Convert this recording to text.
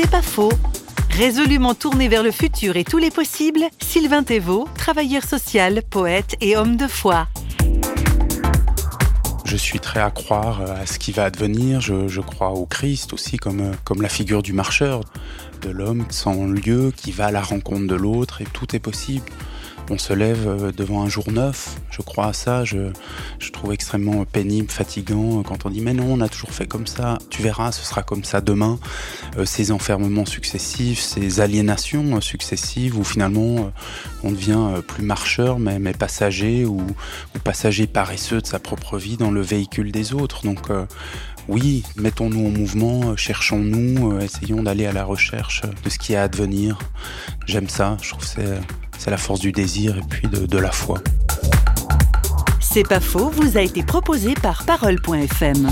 C'est pas faux. Résolument tourné vers le futur et tous les possibles, Sylvain Thévaux, travailleur social, poète et homme de foi. Je suis très à croire à ce qui va advenir. Je, crois au Christ aussi comme, comme la figure du marcheur, de l'homme sans lieu qui va à la rencontre de l'autre et tout est possible on se lève euh, devant un jour neuf. Je crois à ça. Je, trouve extrêmement pénible, fatigant quand on dit mais non, on a toujours fait comme ça. Tu verras, ce sera comme ça demain. Euh, ces enfermements successifs, ces aliénations successives où finalement euh, on devient plus marcheur mais, mais passager ou, passager paresseux de sa propre vie dans le véhicule des autres. Donc oui, mettons-nous en mouvement, cherchons-nous, essayons d'aller à la recherche de ce qui est à advenir. J'aime ça, je trouve c'est c'est la force du désir et puis de, la foi. C'est pas faux, vous a été proposé par parole.fm.